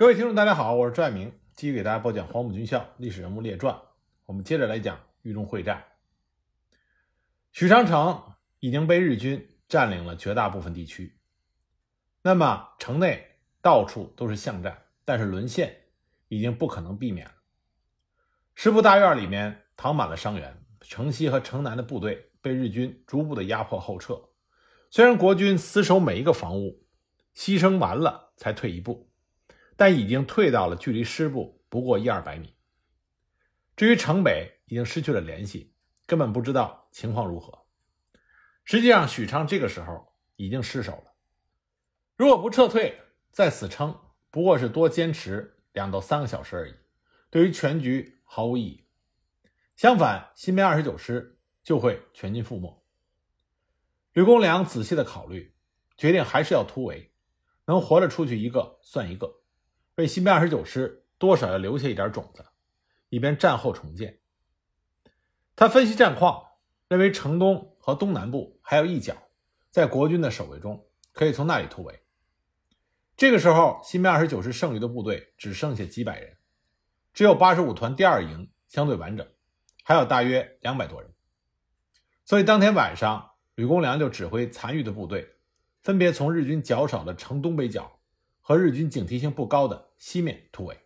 各位听众，大家好，我是朱爱明，继续给大家播讲《黄埔军校历史人物列传》。我们接着来讲豫中会战。许昌城已经被日军占领了绝大部分地区，那么城内到处都是巷战，但是沦陷已经不可能避免了。师部大院里面躺满了伤员，城西和城南的部队被日军逐步的压迫后撤。虽然国军死守每一个房屋，牺牲完了才退一步。但已经退到了距离师部不过一二百米。至于城北，已经失去了联系，根本不知道情况如何。实际上，许昌这个时候已经失守了。如果不撤退，再死撑，不过是多坚持两到三个小时而已，对于全局毫无意义。相反，新编二十九师就会全军覆没。吕公良仔细的考虑，决定还是要突围，能活着出去一个算一个。为新编二十九师多少要留下一点种子，以便战后重建。他分析战况，认为城东和东南部还有一角，在国军的守卫中，可以从那里突围。这个时候，新编二十九师剩余的部队只剩下几百人，只有八十五团第二营相对完整，还有大约两百多人。所以当天晚上，吕公良就指挥残余的部队，分别从日军较少的城东北角。和日军警惕性不高的西面突围。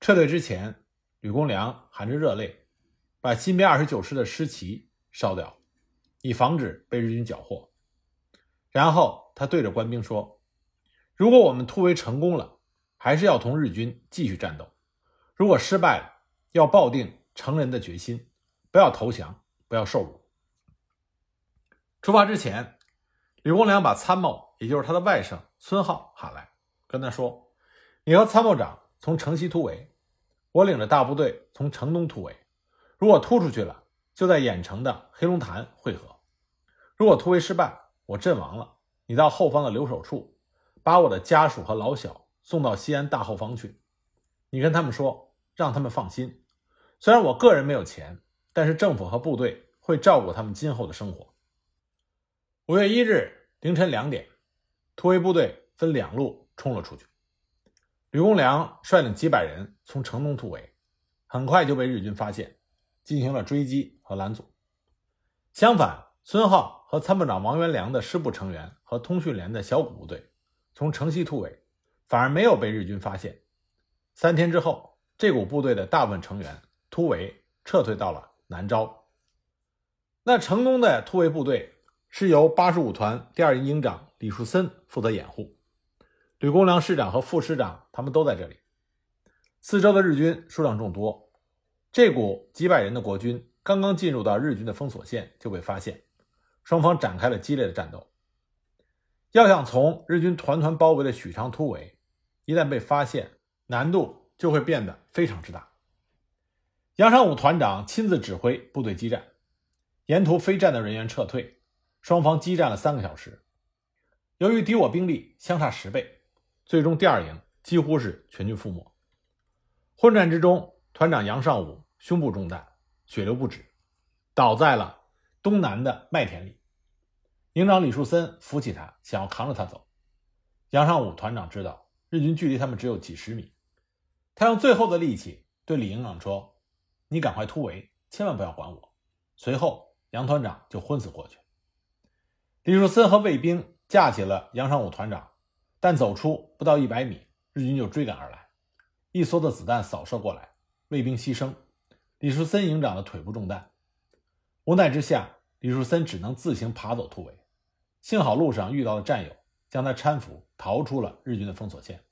撤退之前，吕公良含着热泪，把新编二十九师的师旗烧掉，以防止被日军缴获。然后他对着官兵说：“如果我们突围成功了，还是要同日军继续战斗；如果失败了，要抱定成人的决心，不要投降，不要受辱。”出发之前，吕公良把参谋，也就是他的外甥。孙浩喊来，跟他说：“你和参谋长从城西突围，我领着大部队从城东突围。如果突出去了，就在郾城的黑龙潭会合；如果突围失败，我阵亡了，你到后方的留守处，把我的家属和老小送到西安大后方去。你跟他们说，让他们放心。虽然我个人没有钱，但是政府和部队会照顾他们今后的生活。”五月一日凌晨两点。突围部队分两路冲了出去，吕公良率领几百人从城东突围，很快就被日军发现，进行了追击和拦阻。相反，孙浩和参谋长王元良的师部成员和通讯连的小股部队从城西突围，反而没有被日军发现。三天之后，这股部队的大部分成员突围撤退到了南诏。那城东的突围部队是由八十五团第二营营长。李树森负责掩护，吕公良师长和副师长他们都在这里。四周的日军数量众多，这股几百人的国军刚刚进入到日军的封锁线就被发现，双方展开了激烈的战斗。要想从日军团团包围的许昌突围，一旦被发现，难度就会变得非常之大。杨尚武团长亲自指挥部队激战，沿途非战斗人员撤退，双方激战了三个小时。由于敌我兵力相差十倍，最终第二营几乎是全军覆没。混战之中，团长杨尚武胸部中弹，血流不止，倒在了东南的麦田里。营长李树森扶起他，想要扛着他走。杨尚武团长知道日军距离他们只有几十米，他用最后的力气对李营长说：“你赶快突围，千万不要管我。”随后，杨团长就昏死过去。李树森和卫兵。架起了杨尚武团长，但走出不到一百米，日军就追赶而来，一梭子子弹扫射过来，卫兵牺牲，李树森营长的腿部中弹，无奈之下，李树森只能自行爬走突围，幸好路上遇到了战友，将他搀扶逃出了日军的封锁线。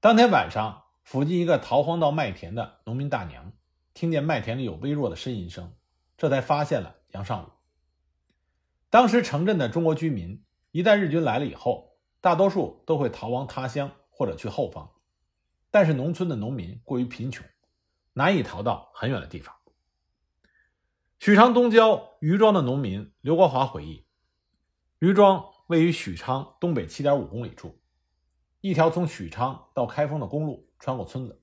当天晚上，附近一个逃荒到麦田的农民大娘，听见麦田里有微弱的呻吟声，这才发现了杨尚武。当时城镇的中国居民，一旦日军来了以后，大多数都会逃亡他乡或者去后方。但是农村的农民过于贫穷，难以逃到很远的地方。许昌东郊余庄的农民刘国华回忆，余庄位于许昌东北七点五公里处，一条从许昌到开封的公路穿过村子。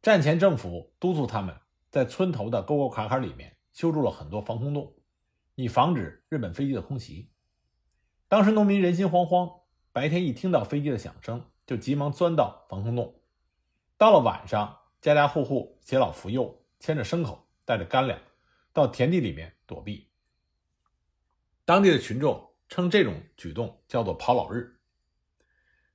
战前政府督促他们在村头的沟沟坎坎里面修筑了很多防空洞。以防止日本飞机的空袭。当时农民人心惶惶，白天一听到飞机的响声，就急忙钻到防空洞。到了晚上，家家户户携老扶幼，牵着牲口，带着干粮，到田地里面躲避。当地的群众称这种举动叫做“跑老日”。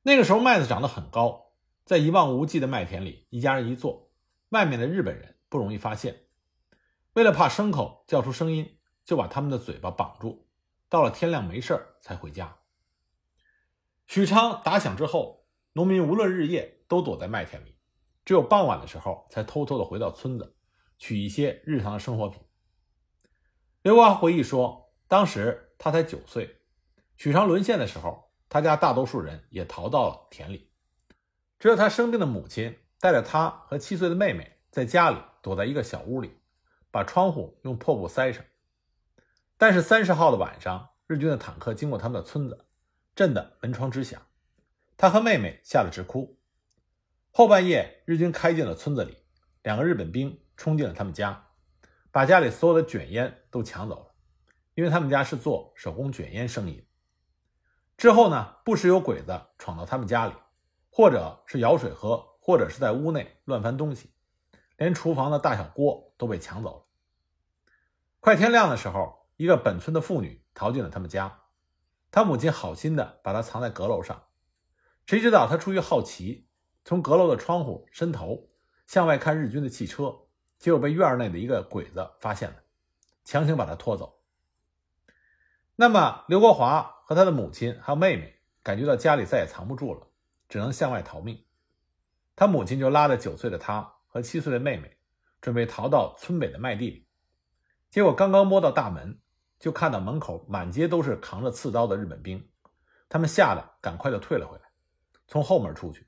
那个时候麦子长得很高，在一望无际的麦田里，一家人一坐，外面的日本人不容易发现。为了怕牲口叫出声音，就把他们的嘴巴绑住，到了天亮没事才回家。许昌打响之后，农民无论日夜都躲在麦田里，只有傍晚的时候才偷偷的回到村子，取一些日常的生活品。刘国华回忆说，当时他才九岁，许昌沦陷的时候。他家大多数人也逃到了田里，只有他生病的母亲带着他和七岁的妹妹在家里躲在一个小屋里，把窗户用破布塞上。但是三十号的晚上，日军的坦克经过他们的村子，震得门窗直响，他和妹妹吓得直哭。后半夜，日军开进了村子里，两个日本兵冲进了他们家，把家里所有的卷烟都抢走了，因为他们家是做手工卷烟生意。之后呢，不时有鬼子闯到他们家里，或者是舀水喝，或者是在屋内乱翻东西，连厨房的大小锅都被抢走了。快天亮的时候，一个本村的妇女逃进了他们家，他母亲好心的把她藏在阁楼上，谁知道她出于好奇，从阁楼的窗户伸头向外看日军的汽车，结果被院内的一个鬼子发现了，强行把她拖走。那么，刘国华和他的母亲还有妹妹感觉到家里再也藏不住了，只能向外逃命。他母亲就拉着九岁的他和七岁的妹妹，准备逃到村北的麦地里。结果刚刚摸到大门，就看到门口满街都是扛着刺刀的日本兵，他们吓得赶快就退了回来，从后门出去。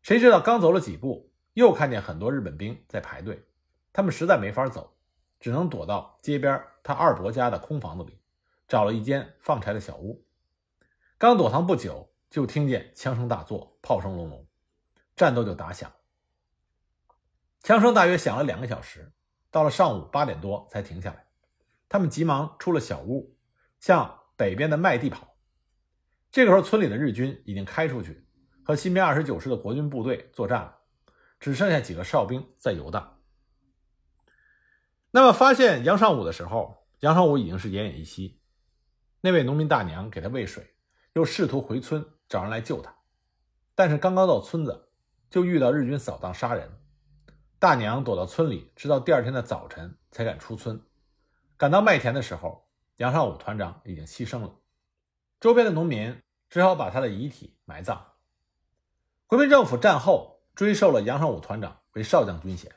谁知道刚走了几步，又看见很多日本兵在排队，他们实在没法走，只能躲到街边他二伯家的空房子里。找了一间放柴的小屋，刚躲藏不久，就听见枪声大作，炮声隆隆，战斗就打响。枪声大约响了两个小时，到了上午八点多才停下来。他们急忙出了小屋，向北边的麦地跑。这个时候，村里的日军已经开出去，和新编二十九师的国军部队作战了，只剩下几个哨兵在游荡。那么，发现杨尚武的时候，杨尚武已经是奄奄一息。那位农民大娘给他喂水，又试图回村找人来救他，但是刚刚到村子，就遇到日军扫荡杀人。大娘躲到村里，直到第二天的早晨才敢出村。赶到麦田的时候，杨尚武团长已经牺牲了，周边的农民只好把他的遗体埋葬。国民政府战后追授了杨尚武团长为少将军衔，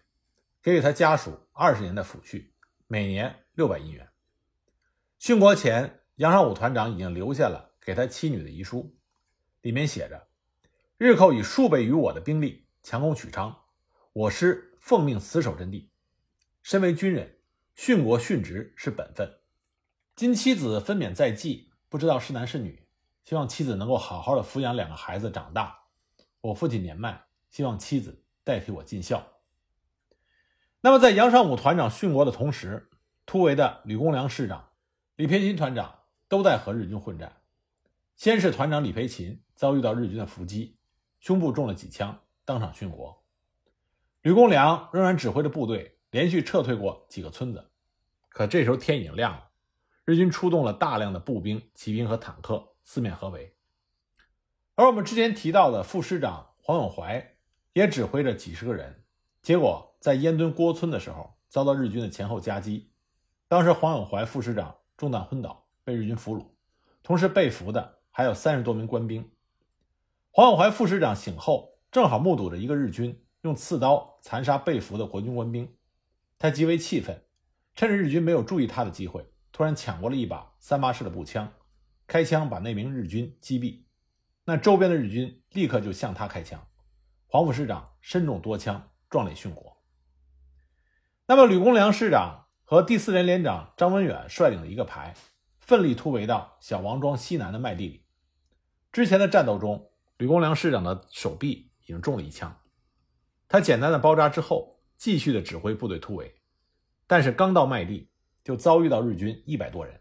给予他家属二十年的抚恤，每年六百银元。殉国前。杨尚武团长已经留下了给他妻女的遗书，里面写着：“日寇以数倍于我的兵力强攻许昌，我师奉命死守阵地。身为军人，殉国殉职是本分。今妻子分娩在即，不知道是男是女，希望妻子能够好好的抚养两个孩子长大。我父亲年迈，希望妻子代替我尽孝。”那么，在杨尚武团长殉国的同时，突围的吕公良师长、李培新团长。都在和日军混战。先是团长李培勤遭遇到日军的伏击，胸部中了几枪，当场殉国。吕公良仍然指挥着部队连续撤退过几个村子，可这时候天已经亮了，日军出动了大量的步兵、骑兵和坦克，四面合围。而我们之前提到的副师长黄永怀也指挥着几十个人，结果在烟墩郭村的时候遭到日军的前后夹击，当时黄永怀副师长中弹昏倒。被日军俘虏，同时被俘的还有三十多名官兵。黄永怀副师长醒后，正好目睹着一个日军用刺刀残杀被俘的国军官兵，他极为气愤，趁着日军没有注意他的机会，突然抢过了一把三八式的步枪，开枪把那名日军击毙。那周边的日军立刻就向他开枪，黄副师长身中多枪，壮烈殉国。那么吕公良师长和第四连连长张文远率领的一个排。奋力突围到小王庄西南的麦地里。之前的战斗中，吕公良师长的手臂已经中了一枪。他简单的包扎之后，继续的指挥部队突围。但是刚到麦地，就遭遇到日军一百多人，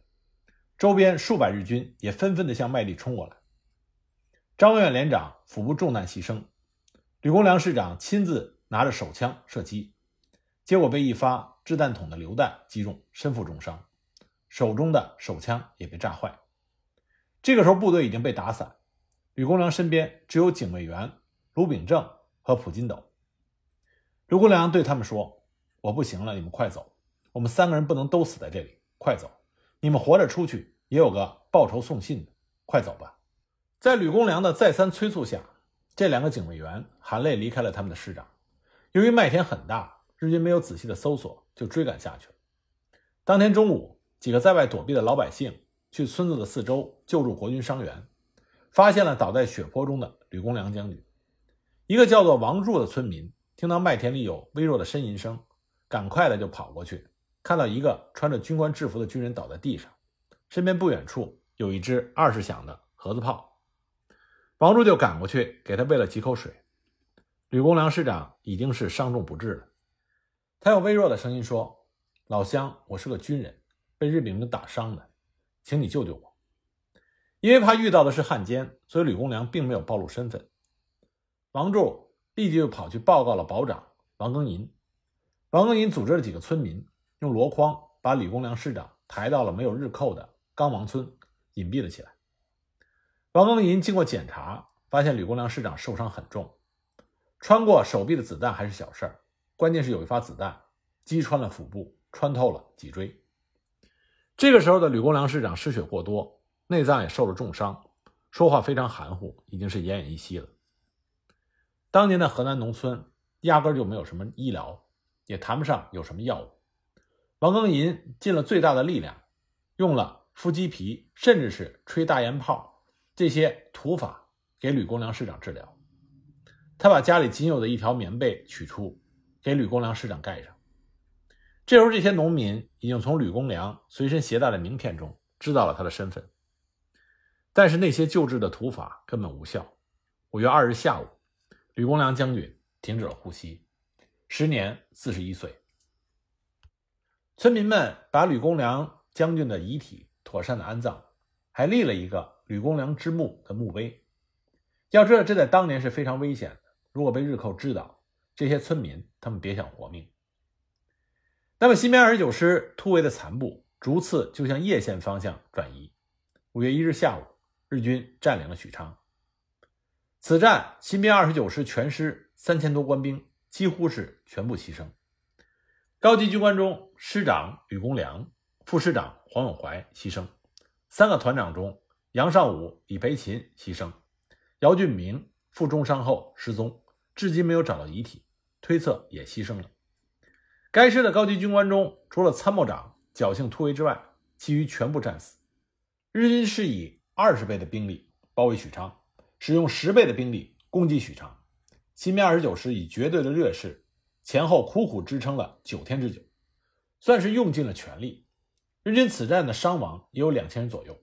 周边数百日军也纷纷的向麦地冲过来。张文远连长腹部中弹牺牲，吕公良师长亲自拿着手枪射击，结果被一发掷弹筒的榴弹击中，身负重伤，手中的手枪也被炸坏。这个时候部队已经被打散，吕公良身边只有警卫员卢秉正和普金斗。吕公良对他们说：“我不行了，你们快走，我们三个人不能都死在这里，快走！你们活着出去也有个报仇送信的，快走吧。”在吕公良的再三催促下，这两个警卫员含泪离开了他们的师长。由于麦田很大，日军没有仔细的搜索，就追赶下去了。当天中午，几个在外躲避的老百姓去村子的四周救助国军伤员，发现了倒在血泊中的吕公良将军。一个叫做王柱的村民听到麦田里有微弱的呻吟声，赶快的就跑过去，看到一个穿着军官制服的军人倒在地上，身边不远处有一支二十响的盒子炮。王柱就赶过去给他喂了几口水。吕公良师长已经是伤重不治了，他用微弱的声音说：“老乡，我是个军人，被日本兵打伤的，请你救救我。”因为怕遇到的是汉奸，所以吕公良并没有暴露身份。王柱立即就跑去报告了保长王庚寅。王庚寅组织了几个村民，用箩筐把吕公良师长抬到了没有日寇的刚王村，隐蔽了起来。王庚寅经过检查，发现吕公良师长受伤很重，穿过手臂的子弹还是小事儿，关键是有一发子弹击穿了腹部，穿透了脊椎。这个时候的吕公良师长失血过多，内脏也受了重伤，说话非常含糊，已经是奄奄一息了。当年的河南农村压根就没有什么医疗，也谈不上有什么药物。王庚寅尽了最大的力量，用了敷鸡皮，甚至是吹大烟炮。这些土法给吕公良师长治疗，他把家里仅有的一条棉被取出，给吕公良师长盖上。这时候，这些农民已经从吕公良随身携带的名片中知道了他的身份，但是那些救治的土法根本无效。五月二日下午，吕公良将军停止了呼吸，时年四十一岁。村民们把吕公良将军的遗体妥善的安葬，还立了一个。吕公良之墓的墓碑，要知道这在当年是非常危险的。如果被日寇知道，这些村民他们别想活命。那么新编二十九师突围的残部逐次就向叶县方向转移。五月一日下午，日军占领了许昌。此战，新编二十九师全师三千多官兵几乎是全部牺牲。高级军官中，师长吕公良、副师长黄永怀牺牲，三个团长中。杨尚武、李培勤牺牲，姚俊明负重伤后失踪，至今没有找到遗体，推测也牺牲了。该师的高级军官中，除了参谋长侥幸突围之外，其余全部战死。日军是以二十倍的兵力包围许昌，使用十倍的兵力攻击许昌。新编二十九师以绝对的劣势，前后苦苦支撑了九天之久，算是用尽了全力。日军此战的伤亡也有两千人左右。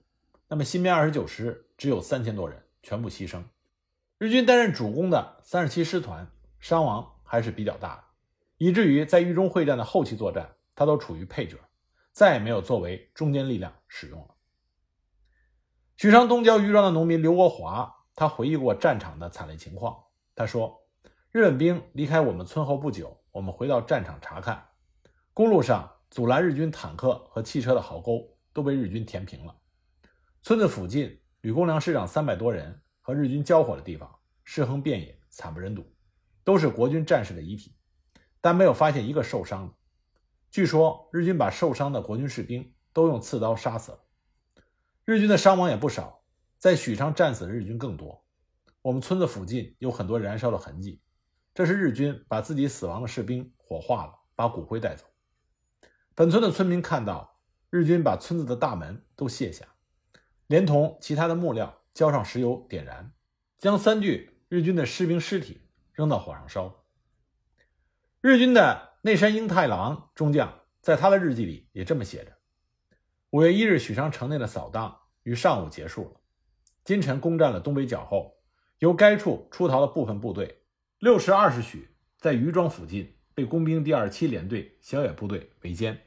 那么新编二十九师只有三千多人，全部牺牲。日军担任主攻的三十七师团伤亡还是比较大的，以至于在豫中会战的后期作战，他都处于配角，再也没有作为中坚力量使用了。许昌东郊余庄的农民刘国华，他回忆过战场的惨烈情况。他说：“日本兵离开我们村后不久，我们回到战场查看，公路上阻拦日军坦克和汽车的壕沟都被日军填平了。”村子附近，吕公良师长三百多人和日军交火的地方，尸横遍野，惨不忍睹，都是国军战士的遗体，但没有发现一个受伤的。据说日军把受伤的国军士兵都用刺刀杀死了。日军的伤亡也不少，在许昌战死的日军更多。我们村子附近有很多燃烧的痕迹，这是日军把自己死亡的士兵火化了，把骨灰带走。本村的村民看到日军把村子的大门都卸下。连同其他的木料浇上石油点燃，将三具日军的士兵尸体扔到火上烧。日军的内山英太郎中将在他的日记里也这么写着：五月一日，许昌城内的扫荡于上午结束了。金晨攻占了东北角后，由该处出逃的部分部队六时二十许在余庄附近被工兵第二七联队小野部队围歼。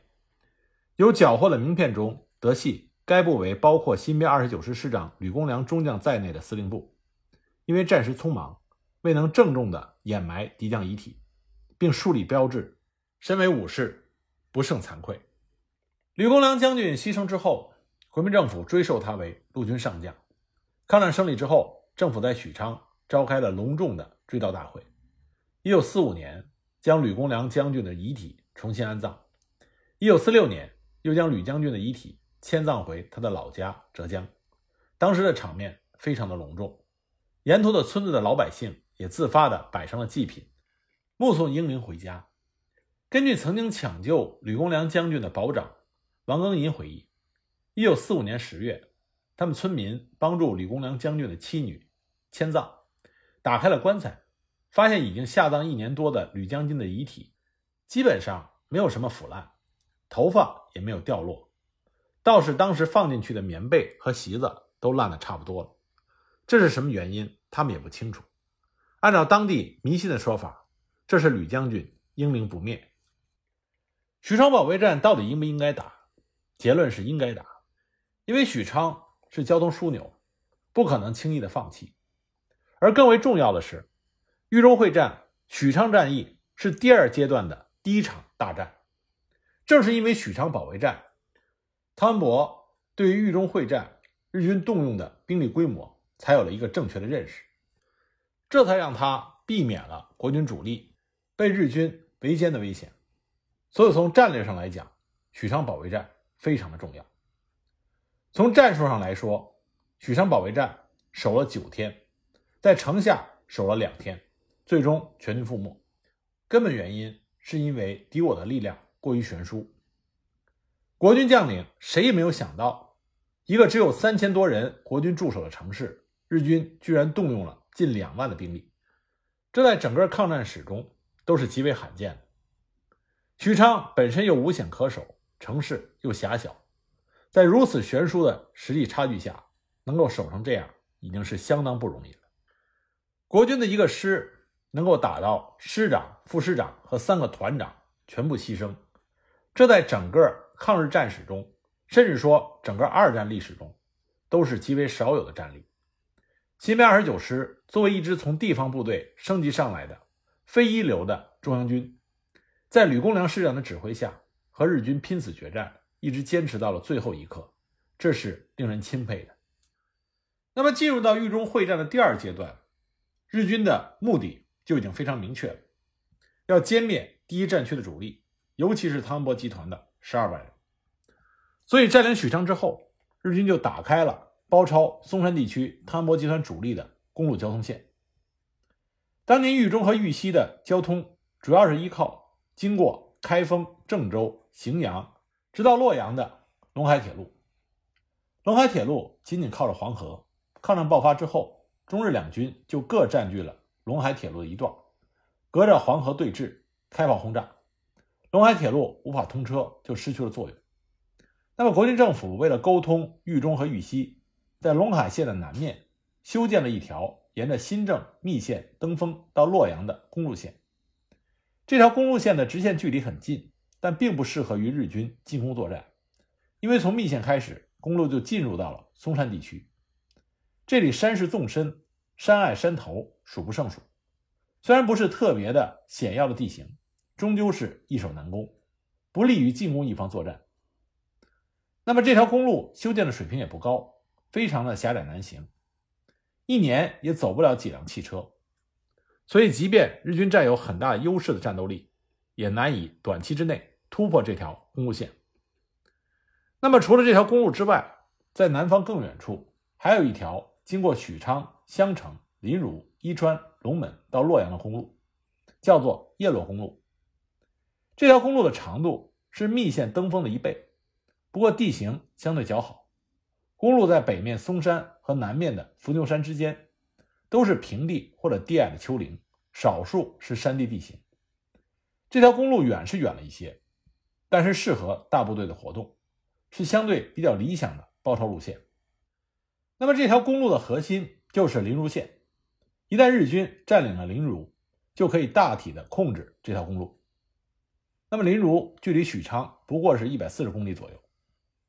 有缴获的名片中得悉。该部为包括新编二十九师师长吕公良中将在内的司令部。因为战时匆忙，未能郑重地掩埋敌将遗体，并树立标志，身为武士，不胜惭愧。吕公良将军牺牲之后，国民政府追授他为陆军上将。抗战胜利之后，政府在许昌召开了隆重的追悼大会。一九四五年，将吕公良将军的遗体重新安葬。一九四六年，又将吕将军的遗体迁葬回他的老家浙江。当时的场面非常的隆重，沿途的村子的老百姓也自发的摆上了祭品，目送英灵回家。根据曾经抢救吕公良将军的保长王庚寅回忆，一九四五年十月，他们村民帮助吕公良将军的妻女迁葬，打开了棺材，发现已经下葬一年多的吕将军的遗体，基本上没有什么腐烂，头发也没有掉落，倒是当时放进去的棉被和席子。都烂得差不多了，这是什么原因？他们也不清楚。按照当地迷信的说法，这是吕将军英灵不灭。许昌保卫战到底应不应该打？结论是应该打，因为许昌是交通枢纽，不可能轻易的放弃。而更为重要的是，豫中会战、许昌战役是第二阶段的第一场大战。正是因为许昌保卫战，汤恩伯对于豫中会战。日军动用的兵力规模才有了一个正确的认识，这才让他避免了国军主力被日军围歼的危险。所以从战略上来讲，许昌保卫战非常的重要。从战术上来说，许昌保卫战守了九天，在城下守了两天，最终全军覆没。根本原因是因为敌我的力量过于悬殊，国军将领谁也没有想到。一个只有三千多人国军驻守的城市，日军居然动用了近两万的兵力，这在整个抗战史中都是极为罕见的。许昌本身又无险可守，城市又狭小，在如此悬殊的实力差距下，能够守成这样，已经是相当不容易了。国军的一个师能够打到师长、副师长和三个团长全部牺牲，这在整个抗日战史中。甚至说，整个二战历史中，都是极为少有的战例。新编二十九师作为一支从地方部队升级上来的非一流的中央军，在吕公良师长的指挥下，和日军拼死决战，一直坚持到了最后一刻，这是令人钦佩的。那么，进入到豫中会战的第二阶段，日军的目的就已经非常明确了，要歼灭第一战区的主力，尤其是汤恩伯集团的十二万人。所以，占领许昌之后，日军就打开了包抄松山地区汤恩伯集团主力的公路交通线。当年豫中和豫西的交通主要是依靠经过开封、郑州、荥阳，直到洛阳的陇海铁路。陇海铁路紧紧靠着黄河。抗战爆发之后，中日两军就各占据了陇海铁路的一段，隔着黄河对峙，开炮轰炸。陇海铁路无法通车，就失去了作用。那么，国军政府为了沟通豫中和豫西，在陇海线的南面修建了一条沿着新郑、密县、登封到洛阳的公路线。这条公路线的直线距离很近，但并不适合于日军进攻作战，因为从密县开始，公路就进入到了松山地区。这里山势纵深，山隘山头数不胜数，虽然不是特别的险要的地形，终究是易守难攻，不利于进攻一方作战。那么这条公路修建的水平也不高，非常的狭窄难行，一年也走不了几辆汽车，所以即便日军占有很大优势的战斗力，也难以短期之内突破这条公路线。那么除了这条公路之外，在南方更远处还有一条经过许昌、襄城、临汝、伊川、龙门到洛阳的公路，叫做叶洛公路。这条公路的长度是密县登封的一倍。不过地形相对较好，公路在北面嵩山和南面的伏牛山之间，都是平地或者低矮的丘陵，少数是山地地形。这条公路远是远了一些，但是适合大部队的活动，是相对比较理想的包抄路线。那么这条公路的核心就是临汝线，一旦日军占领了临汝，就可以大体的控制这条公路。那么临汝距离许昌不过是一百四十公里左右。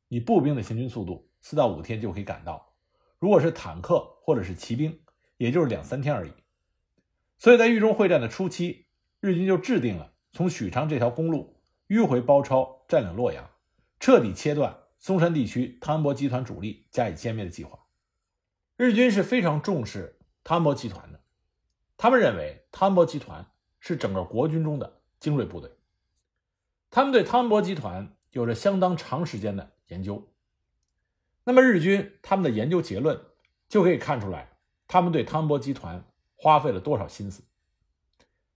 以步兵的行军速度，四到五天就可以赶到；如果是坦克或者是骑兵，也就是两三天而已。所以在豫中会战的初期，日军就制定了从许昌这条公路迂回包抄、占领洛阳，彻底切断松山地区汤恩伯集团主力加以歼灭的计划。日军是非常重视汤恩伯集团的，他们认为汤恩伯集团是整个国军中的精锐部队，他们对汤恩伯集团有着相当长时间的研究。那么日军他们的研究结论就可以看出来，他们对汤恩伯集团花费了多少心思。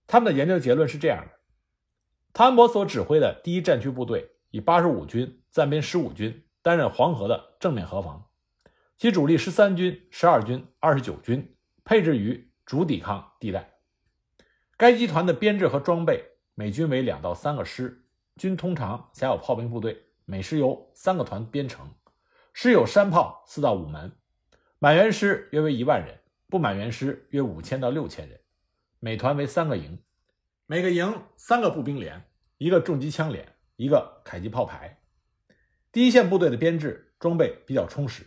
他们的研究结论是这样的：汤恩伯所指挥的第一战区部队以八十五军暂编十五军担任黄河的正面河防，其主力十三军、十二军、二十九军配置于主抵抗地带。该集团的编制和装备每军为两到三个师，均通常辖有炮兵部队，每师由三个团编成。师有山炮四到五门，满员师约为一万人，不满员师约五千到六千人。每团为三个营，每个营三个步兵连，一个重机枪连，一个迫击炮排。第一线部队的编制装备比较充实，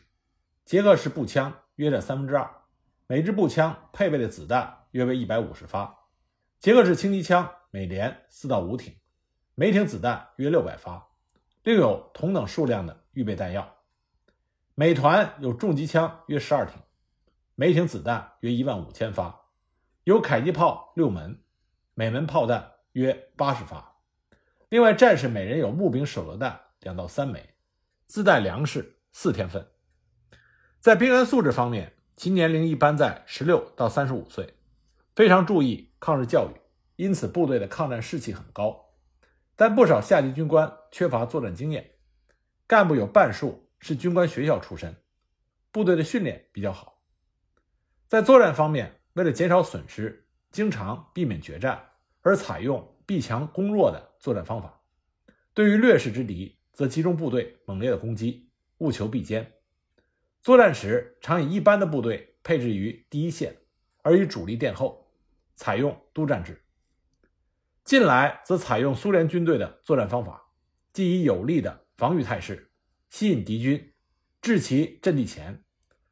捷克式步枪约占三分之二，每支步枪配备的子弹约为一百五十发。捷克式轻机枪每连四到五挺，每挺子弹约六百发，另有同等数量的预备弹药。每团有重机枪约十二挺，每挺子弹约一万五千发，有迫击炮六门，每门炮弹约八十发。另外，战士每人有木柄手榴弹两到三枚，自带粮食四天份。在兵员素质方面，其年龄一般在十六到三十五岁，非常注意抗日教育，因此部队的抗战士气很高。但不少下级军官缺乏作战经验，干部有半数。是军官学校出身，部队的训练比较好。在作战方面，为了减少损失，经常避免决战，而采用避强攻弱的作战方法。对于劣势之敌，则集中部队猛烈的攻击，务求必歼。作战时常以一般的部队配置于第一线，而以主力殿后，采用督战制。近来则采用苏联军队的作战方法，即以有力的防御态势。吸引敌军，至其阵地前，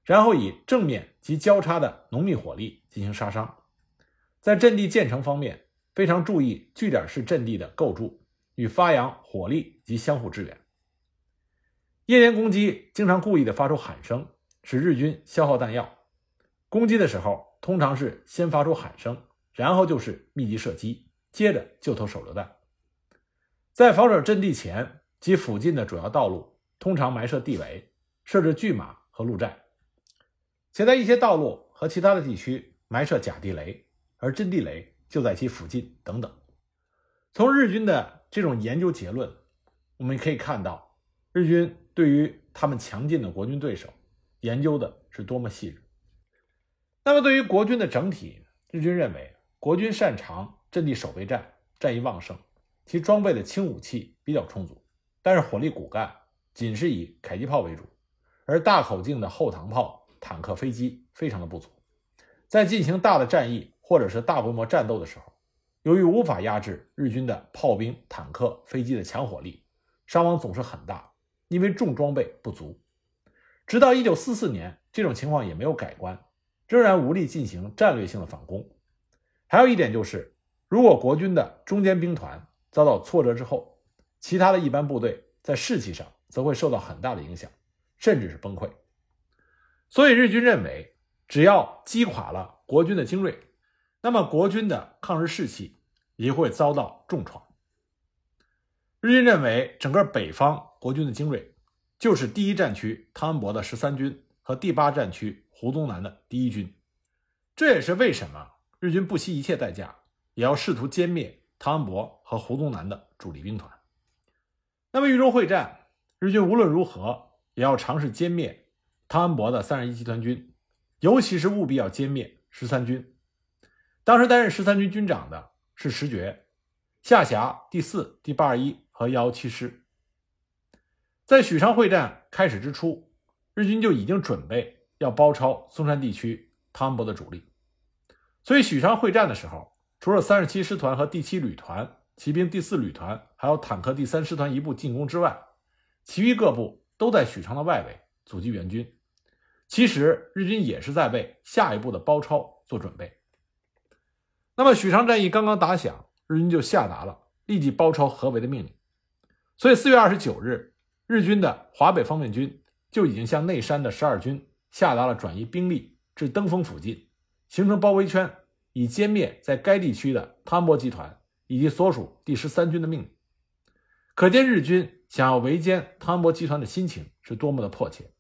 然后以正面及交叉的浓密火力进行杀伤。在阵地建成方面，非常注意据点式阵地的构筑与发扬火力及相互支援。夜间攻击经常故意的发出喊声，使日军消耗弹药。攻击的时候，通常是先发出喊声，然后就是密集射击，接着就投手榴弹。在防守阵地前及附近的主要道路。通常埋设地雷，设置巨马和路战，且在一些道路和其他的地区埋设假地雷，而阵地雷就在其附近等等。从日军的这种研究结论，我们可以看到，日军对于他们强劲的国军对手研究的是多么细致。那么，对于国军的整体，日军认为国军擅长阵地守备战，战意旺盛，其装备的轻武器比较充足，但是火力骨干。仅是以迫击炮为主，而大口径的后膛炮、坦克、飞机非常的不足。在进行大的战役或者是大规模战斗的时候，由于无法压制日军的炮兵、坦克、飞机的强火力，伤亡总是很大，因为重装备不足。直到一九四四年，这种情况也没有改观，仍然无力进行战略性的反攻。还有一点就是，如果国军的中间兵团遭到挫折之后，其他的一般部队在士气上。则会受到很大的影响，甚至是崩溃。所以日军认为，只要击垮了国军的精锐，那么国军的抗日士气也会遭到重创。日军认为，整个北方国军的精锐就是第一战区汤恩伯的十三军和第八战区胡宗南的第一军，这也是为什么日军不惜一切代价也要试图歼灭汤恩伯和胡宗南的主力兵团。那么豫中会战。日军无论如何也要尝试歼灭汤恩伯的三十一集团军，尤其是务必要歼灭十三军。当时担任十三军军长的是石觉，下辖第四、第八十一和幺七师。在许昌会战开始之初，日军就已经准备要包抄松山地区汤恩伯的主力，所以许昌会战的时候，除了三十七师团和第七旅团、骑兵第四旅团，还有坦克第三师团一部进攻之外，其余各部都在许昌的外围阻击援军，其实日军也是在为下一步的包抄做准备。那么许昌战役刚刚打响，日军就下达了立即包抄合围的命令。所以四月二十九日，日军的华北方面军就已经向内山的十二军下达了转移兵力至登封附近，形成包围圈，以歼灭在该地区的汤恩伯集团以及所属第十三军的命令。可见日军想要围歼汤恩伯集团的心情是多么的迫切。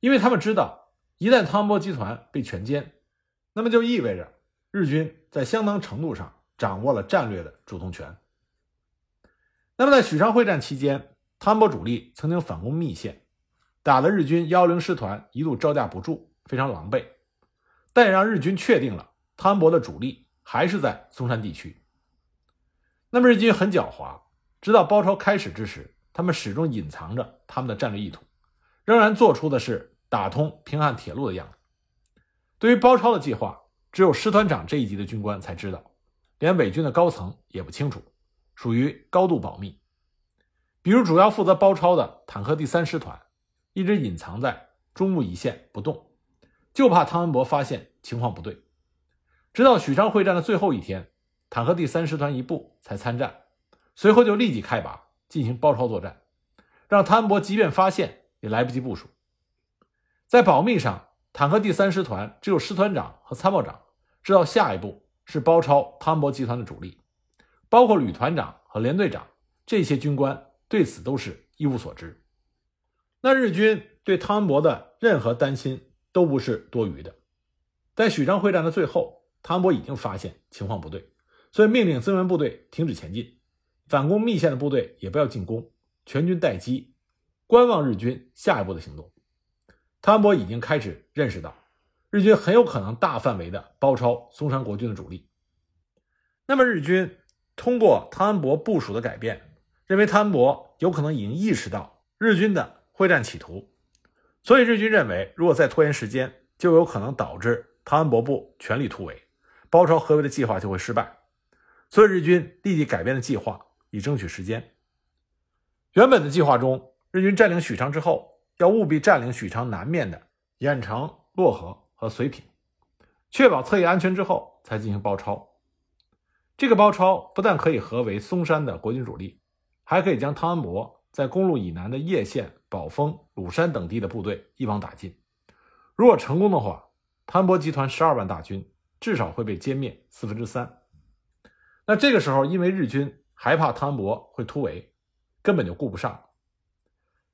因为他们知道，一旦汤恩伯集团被全歼，那么就意味着日军在相当程度上掌握了战略的主动权。那么在许昌会战期间，汤博主力曾经反攻密县，打得日军幺零师团一度招架不住，非常狼狈。但也让日军确定了汤博的主力还是在松山地区。那么日军很狡猾，直到包抄开始之时，他们始终隐藏着他们的战略意图。仍然做出的是打通平汉铁路的样子。对于包抄的计划，只有师团长这一级的军官才知道，连伪军的高层也不清楚，属于高度保密。比如，主要负责包抄的坦克第三师团，一直隐藏在中部一线不动，就怕汤恩伯发现情况不对。直到许昌会战的最后一天，坦克第三师团一部才参战，随后就立即开拔进行包抄作战，让汤恩伯即便发现。也来不及部署。在保密上，坦克第三师团只有师团长和参谋长知道下一步是包抄汤博集团的主力，包括旅团长和连队长这些军官对此都是一无所知。那日军对汤恩伯的任何担心都不是多余的。在许昌会战的最后，汤恩伯已经发现情况不对，所以命令增援部队停止前进，反攻密县的部队也不要进攻，全军待机。观望日军下一步的行动，汤恩伯已经开始认识到，日军很有可能大范围的包抄松山国军的主力。那么，日军通过汤恩伯部署的改变，认为汤恩伯有可能已经意识到日军的会战企图，所以日军认为，如果再拖延时间，就有可能导致汤恩伯部全力突围，包抄合围的计划就会失败。所以，日军立即改变了计划，以争取时间。原本的计划中。日军占领许昌之后，要务必占领许昌南面的郾城、漯河和绥平，确保侧翼安全之后，才进行包抄。这个包抄不但可以合围松山的国军主力，还可以将汤恩伯在公路以南的叶县、宝丰、鲁山等地的部队一网打尽。如果成功的话，汤恩伯集团十二万大军至少会被歼灭四分之三。那这个时候，因为日军害怕汤恩伯会突围，根本就顾不上。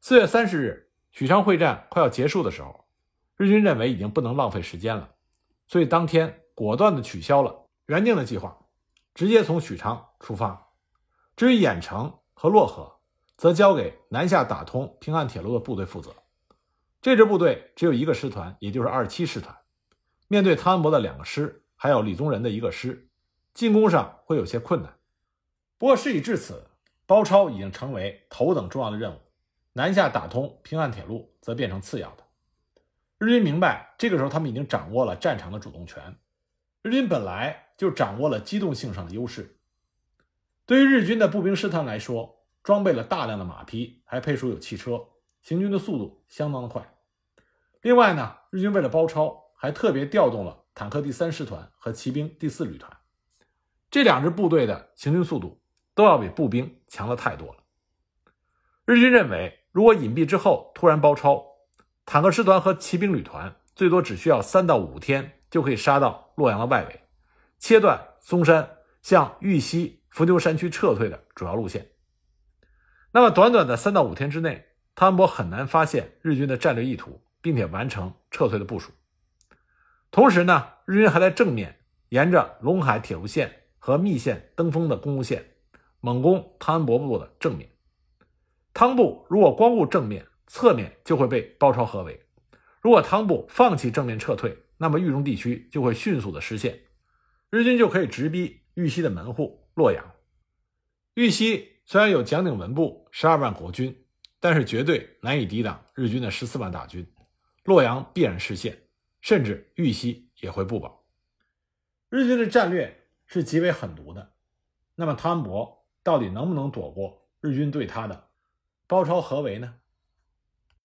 四月三十日，许昌会战快要结束的时候，日军认为已经不能浪费时间了，所以当天果断地取消了原定的计划，直接从许昌出发。至于郾城和漯河，则交给南下打通平汉铁路的部队负责。这支部队只有一个师团，也就是二七师团。面对汤恩伯的两个师，还有李宗仁的一个师，进攻上会有些困难。不过事已至此，包抄已经成为头等重要的任务。南下打通平汉铁路则变成次要的。日军明白，这个时候他们已经掌握了战场的主动权。日军本来就掌握了机动性上的优势。对于日军的步兵师团来说，装备了大量的马匹，还配属有汽车，行军的速度相当的快。另外呢，日军为了包抄，还特别调动了坦克第三师团和骑兵第四旅团，这两支部队的行军速度都要比步兵强的太多了。日军认为。如果隐蔽之后突然包抄，坦克师团和骑兵旅团最多只需要三到五天就可以杀到洛阳的外围，切断松山向玉溪、伏牛山区撤退的主要路线。那么短短的三到五天之内，汤恩伯很难发现日军的战略意图，并且完成撤退的部署。同时呢，日军还在正面沿着陇海铁路线和密县登封的公路线猛攻汤恩伯部的正面。汤部如果光顾正面，侧面就会被包抄合围。如果汤部放弃正面撤退，那么豫中地区就会迅速的失陷，日军就可以直逼豫西的门户洛阳。豫西虽然有蒋鼎文部十二万国军，但是绝对难以抵挡日军的十四万大军，洛阳必然失陷，甚至豫西也会不保。日军的战略是极为狠毒的，那么汤恩伯到底能不能躲过日军对他的？包抄合围呢？